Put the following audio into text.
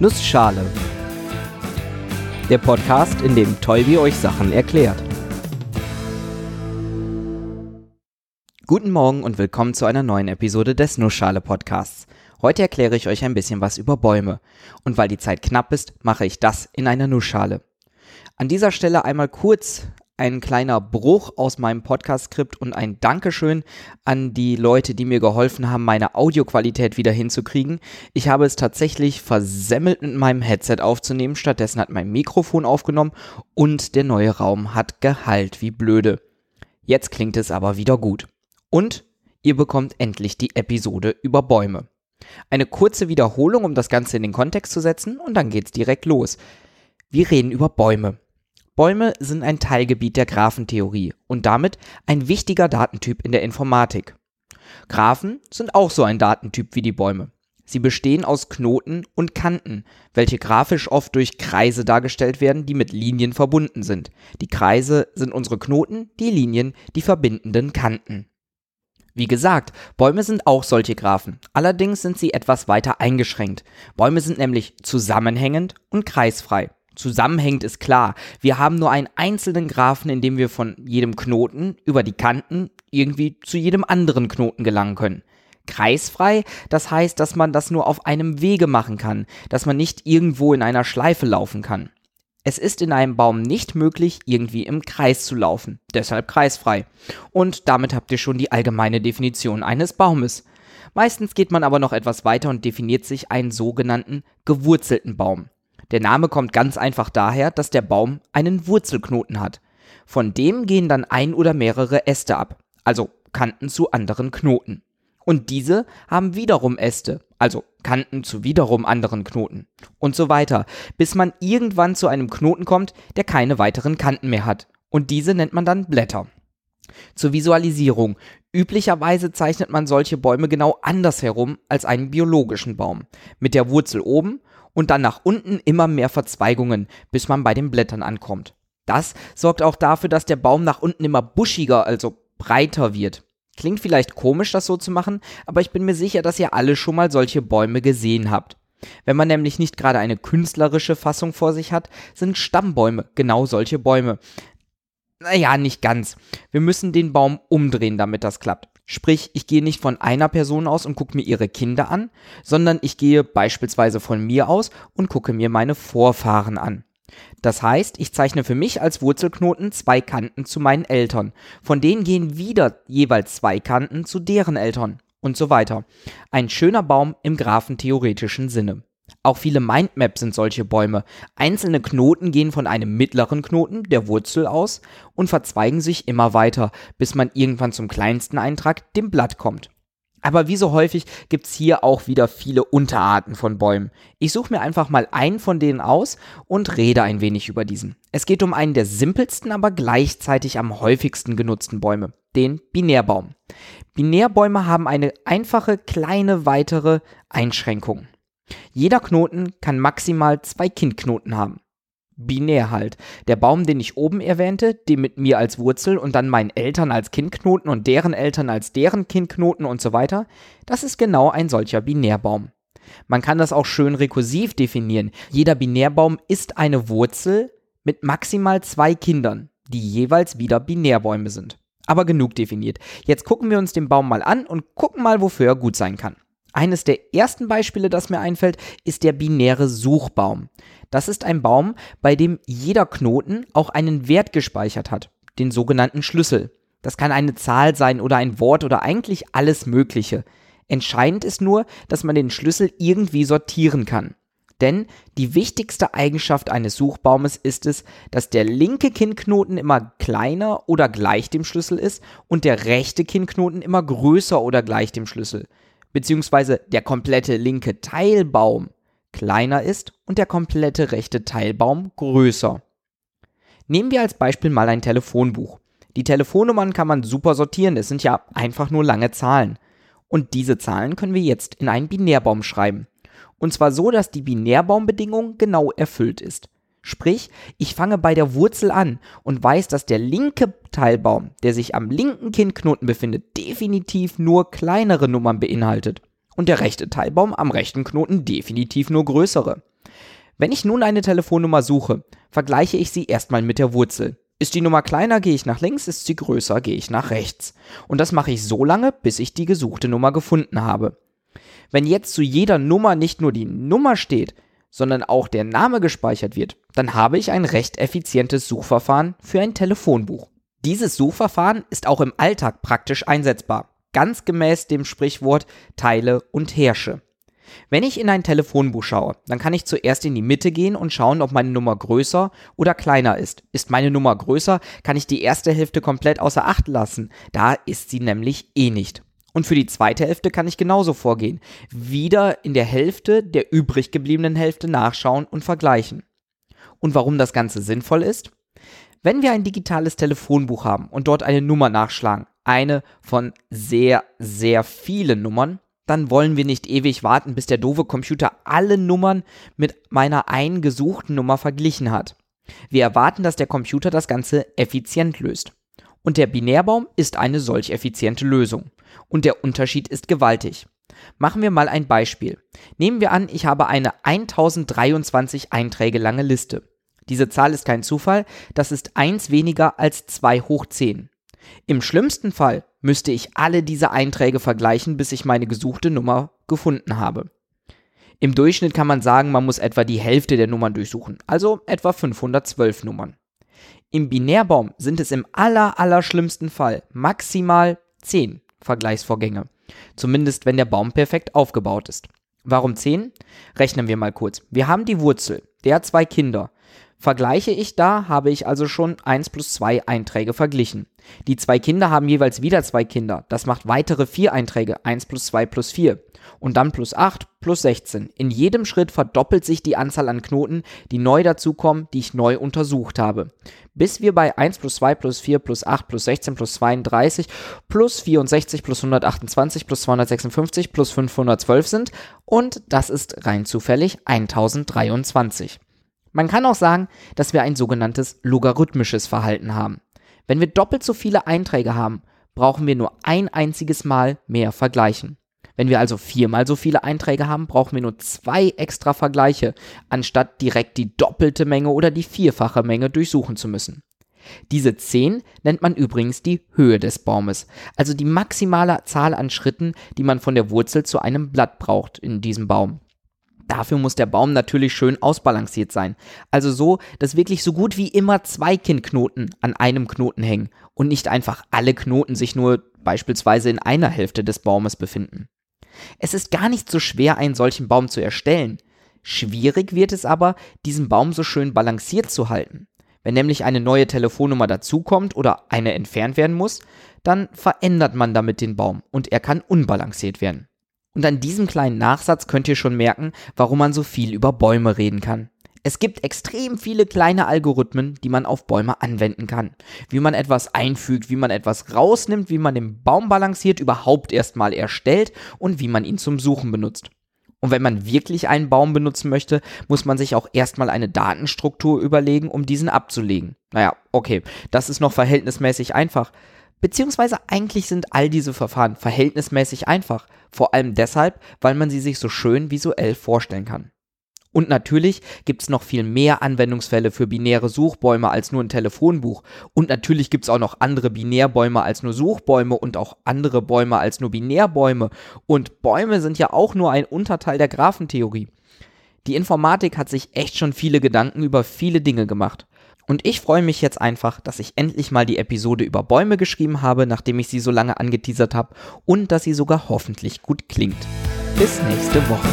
Nussschale. Der Podcast, in dem Tolbi euch Sachen erklärt. Guten Morgen und willkommen zu einer neuen Episode des Nussschale Podcasts. Heute erkläre ich euch ein bisschen was über Bäume. Und weil die Zeit knapp ist, mache ich das in einer Nussschale. An dieser Stelle einmal kurz ein kleiner Bruch aus meinem Podcast-Skript und ein Dankeschön an die Leute, die mir geholfen haben, meine Audioqualität wieder hinzukriegen. Ich habe es tatsächlich versemmelt mit meinem Headset aufzunehmen. Stattdessen hat mein Mikrofon aufgenommen und der neue Raum hat geheilt, wie blöde. Jetzt klingt es aber wieder gut. Und ihr bekommt endlich die Episode über Bäume. Eine kurze Wiederholung, um das Ganze in den Kontext zu setzen, und dann geht's direkt los. Wir reden über Bäume. Bäume sind ein Teilgebiet der Graphentheorie und damit ein wichtiger Datentyp in der Informatik. Graphen sind auch so ein Datentyp wie die Bäume. Sie bestehen aus Knoten und Kanten, welche grafisch oft durch Kreise dargestellt werden, die mit Linien verbunden sind. Die Kreise sind unsere Knoten, die Linien die verbindenden Kanten. Wie gesagt, Bäume sind auch solche Graphen. Allerdings sind sie etwas weiter eingeschränkt. Bäume sind nämlich zusammenhängend und kreisfrei zusammenhängt, ist klar. Wir haben nur einen einzelnen Graphen, in dem wir von jedem Knoten über die Kanten irgendwie zu jedem anderen Knoten gelangen können. Kreisfrei, das heißt, dass man das nur auf einem Wege machen kann, dass man nicht irgendwo in einer Schleife laufen kann. Es ist in einem Baum nicht möglich, irgendwie im Kreis zu laufen, deshalb kreisfrei. Und damit habt ihr schon die allgemeine Definition eines Baumes. Meistens geht man aber noch etwas weiter und definiert sich einen sogenannten gewurzelten Baum. Der Name kommt ganz einfach daher, dass der Baum einen Wurzelknoten hat. Von dem gehen dann ein oder mehrere Äste ab, also Kanten zu anderen Knoten. Und diese haben wiederum Äste, also Kanten zu wiederum anderen Knoten. Und so weiter, bis man irgendwann zu einem Knoten kommt, der keine weiteren Kanten mehr hat. Und diese nennt man dann Blätter. Zur Visualisierung. Üblicherweise zeichnet man solche Bäume genau andersherum als einen biologischen Baum. Mit der Wurzel oben und dann nach unten immer mehr Verzweigungen, bis man bei den Blättern ankommt. Das sorgt auch dafür, dass der Baum nach unten immer buschiger, also breiter wird. Klingt vielleicht komisch, das so zu machen, aber ich bin mir sicher, dass ihr alle schon mal solche Bäume gesehen habt. Wenn man nämlich nicht gerade eine künstlerische Fassung vor sich hat, sind Stammbäume genau solche Bäume. Naja, nicht ganz. Wir müssen den Baum umdrehen, damit das klappt. Sprich, ich gehe nicht von einer Person aus und gucke mir ihre Kinder an, sondern ich gehe beispielsweise von mir aus und gucke mir meine Vorfahren an. Das heißt, ich zeichne für mich als Wurzelknoten zwei Kanten zu meinen Eltern. Von denen gehen wieder jeweils zwei Kanten zu deren Eltern und so weiter. Ein schöner Baum im graphentheoretischen Sinne. Auch viele Mindmaps sind solche Bäume. Einzelne Knoten gehen von einem mittleren Knoten, der Wurzel, aus und verzweigen sich immer weiter, bis man irgendwann zum kleinsten Eintrag, dem Blatt, kommt. Aber wie so häufig gibt's hier auch wieder viele Unterarten von Bäumen. Ich suche mir einfach mal einen von denen aus und rede ein wenig über diesen. Es geht um einen der simpelsten, aber gleichzeitig am häufigsten genutzten Bäume, den Binärbaum. Binärbäume haben eine einfache, kleine weitere Einschränkung. Jeder Knoten kann maximal zwei Kindknoten haben. Binär halt. Der Baum, den ich oben erwähnte, den mit mir als Wurzel und dann meinen Eltern als Kindknoten und deren Eltern als deren Kindknoten und so weiter, das ist genau ein solcher Binärbaum. Man kann das auch schön rekursiv definieren. Jeder Binärbaum ist eine Wurzel mit maximal zwei Kindern, die jeweils wieder Binärbäume sind. Aber genug definiert. Jetzt gucken wir uns den Baum mal an und gucken mal, wofür er gut sein kann. Eines der ersten Beispiele, das mir einfällt, ist der binäre Suchbaum. Das ist ein Baum, bei dem jeder Knoten auch einen Wert gespeichert hat, den sogenannten Schlüssel. Das kann eine Zahl sein oder ein Wort oder eigentlich alles Mögliche. Entscheidend ist nur, dass man den Schlüssel irgendwie sortieren kann. Denn die wichtigste Eigenschaft eines Suchbaumes ist es, dass der linke Kinnknoten immer kleiner oder gleich dem Schlüssel ist und der rechte Kinnknoten immer größer oder gleich dem Schlüssel beziehungsweise der komplette linke Teilbaum kleiner ist und der komplette rechte Teilbaum größer. Nehmen wir als Beispiel mal ein Telefonbuch. Die Telefonnummern kann man super sortieren, es sind ja einfach nur lange Zahlen. Und diese Zahlen können wir jetzt in einen Binärbaum schreiben. Und zwar so, dass die Binärbaumbedingung genau erfüllt ist. Sprich, ich fange bei der Wurzel an und weiß, dass der linke Teilbaum, der sich am linken Kindknoten befindet, definitiv nur kleinere Nummern beinhaltet und der rechte Teilbaum am rechten Knoten definitiv nur größere. Wenn ich nun eine Telefonnummer suche, vergleiche ich sie erstmal mit der Wurzel. Ist die Nummer kleiner, gehe ich nach links, ist sie größer, gehe ich nach rechts. Und das mache ich so lange, bis ich die gesuchte Nummer gefunden habe. Wenn jetzt zu jeder Nummer nicht nur die Nummer steht, sondern auch der Name gespeichert wird, dann habe ich ein recht effizientes Suchverfahren für ein Telefonbuch. Dieses Suchverfahren ist auch im Alltag praktisch einsetzbar, ganz gemäß dem Sprichwort Teile und Herrsche. Wenn ich in ein Telefonbuch schaue, dann kann ich zuerst in die Mitte gehen und schauen, ob meine Nummer größer oder kleiner ist. Ist meine Nummer größer, kann ich die erste Hälfte komplett außer Acht lassen. Da ist sie nämlich eh nicht. Und für die zweite Hälfte kann ich genauso vorgehen. Wieder in der Hälfte der übrig gebliebenen Hälfte nachschauen und vergleichen. Und warum das Ganze sinnvoll ist? Wenn wir ein digitales Telefonbuch haben und dort eine Nummer nachschlagen, eine von sehr, sehr vielen Nummern, dann wollen wir nicht ewig warten, bis der doofe Computer alle Nummern mit meiner eingesuchten Nummer verglichen hat. Wir erwarten, dass der Computer das Ganze effizient löst. Und der Binärbaum ist eine solch effiziente Lösung. Und der Unterschied ist gewaltig. Machen wir mal ein Beispiel. Nehmen wir an, ich habe eine 1023 Einträge lange Liste. Diese Zahl ist kein Zufall, das ist eins weniger als 2 hoch 10. Im schlimmsten Fall müsste ich alle diese Einträge vergleichen, bis ich meine gesuchte Nummer gefunden habe. Im Durchschnitt kann man sagen, man muss etwa die Hälfte der Nummern durchsuchen, also etwa 512 Nummern. Im Binärbaum sind es im aller, aller schlimmsten Fall maximal 10 Vergleichsvorgänge. Zumindest wenn der Baum perfekt aufgebaut ist. Warum 10? Rechnen wir mal kurz. Wir haben die Wurzel, der zwei Kinder. Vergleiche ich da, habe ich also schon 1 plus 2 Einträge verglichen. Die zwei Kinder haben jeweils wieder zwei Kinder. Das macht weitere vier Einträge. 1 plus 2 plus 4. Und dann plus 8 plus 16. In jedem Schritt verdoppelt sich die Anzahl an Knoten, die neu dazukommen, die ich neu untersucht habe. Bis wir bei 1 plus 2 plus 4 plus 8 plus 16 plus 32 plus 64 plus 128 plus 256 plus 512 sind. Und das ist rein zufällig 1023. Man kann auch sagen, dass wir ein sogenanntes logarithmisches Verhalten haben. Wenn wir doppelt so viele Einträge haben, brauchen wir nur ein einziges Mal mehr vergleichen. Wenn wir also viermal so viele Einträge haben, brauchen wir nur zwei extra Vergleiche, anstatt direkt die doppelte Menge oder die vierfache Menge durchsuchen zu müssen. Diese 10 nennt man übrigens die Höhe des Baumes, also die maximale Zahl an Schritten, die man von der Wurzel zu einem Blatt braucht in diesem Baum. Dafür muss der Baum natürlich schön ausbalanciert sein. Also so, dass wirklich so gut wie immer zwei Kindknoten an einem Knoten hängen und nicht einfach alle Knoten sich nur beispielsweise in einer Hälfte des Baumes befinden. Es ist gar nicht so schwer, einen solchen Baum zu erstellen. Schwierig wird es aber, diesen Baum so schön balanciert zu halten. Wenn nämlich eine neue Telefonnummer dazukommt oder eine entfernt werden muss, dann verändert man damit den Baum und er kann unbalanciert werden. Und an diesem kleinen Nachsatz könnt ihr schon merken, warum man so viel über Bäume reden kann. Es gibt extrem viele kleine Algorithmen, die man auf Bäume anwenden kann. Wie man etwas einfügt, wie man etwas rausnimmt, wie man den Baum balanciert, überhaupt erstmal erstellt und wie man ihn zum Suchen benutzt. Und wenn man wirklich einen Baum benutzen möchte, muss man sich auch erstmal eine Datenstruktur überlegen, um diesen abzulegen. Naja, okay, das ist noch verhältnismäßig einfach. Beziehungsweise eigentlich sind all diese Verfahren verhältnismäßig einfach, vor allem deshalb, weil man sie sich so schön visuell vorstellen kann. Und natürlich gibt es noch viel mehr Anwendungsfälle für binäre Suchbäume als nur ein Telefonbuch. Und natürlich gibt es auch noch andere Binärbäume als nur Suchbäume und auch andere Bäume als nur Binärbäume. Und Bäume sind ja auch nur ein Unterteil der Graphentheorie. Die Informatik hat sich echt schon viele Gedanken über viele Dinge gemacht. Und ich freue mich jetzt einfach, dass ich endlich mal die Episode über Bäume geschrieben habe, nachdem ich sie so lange angeteasert habe und dass sie sogar hoffentlich gut klingt. Bis nächste Woche.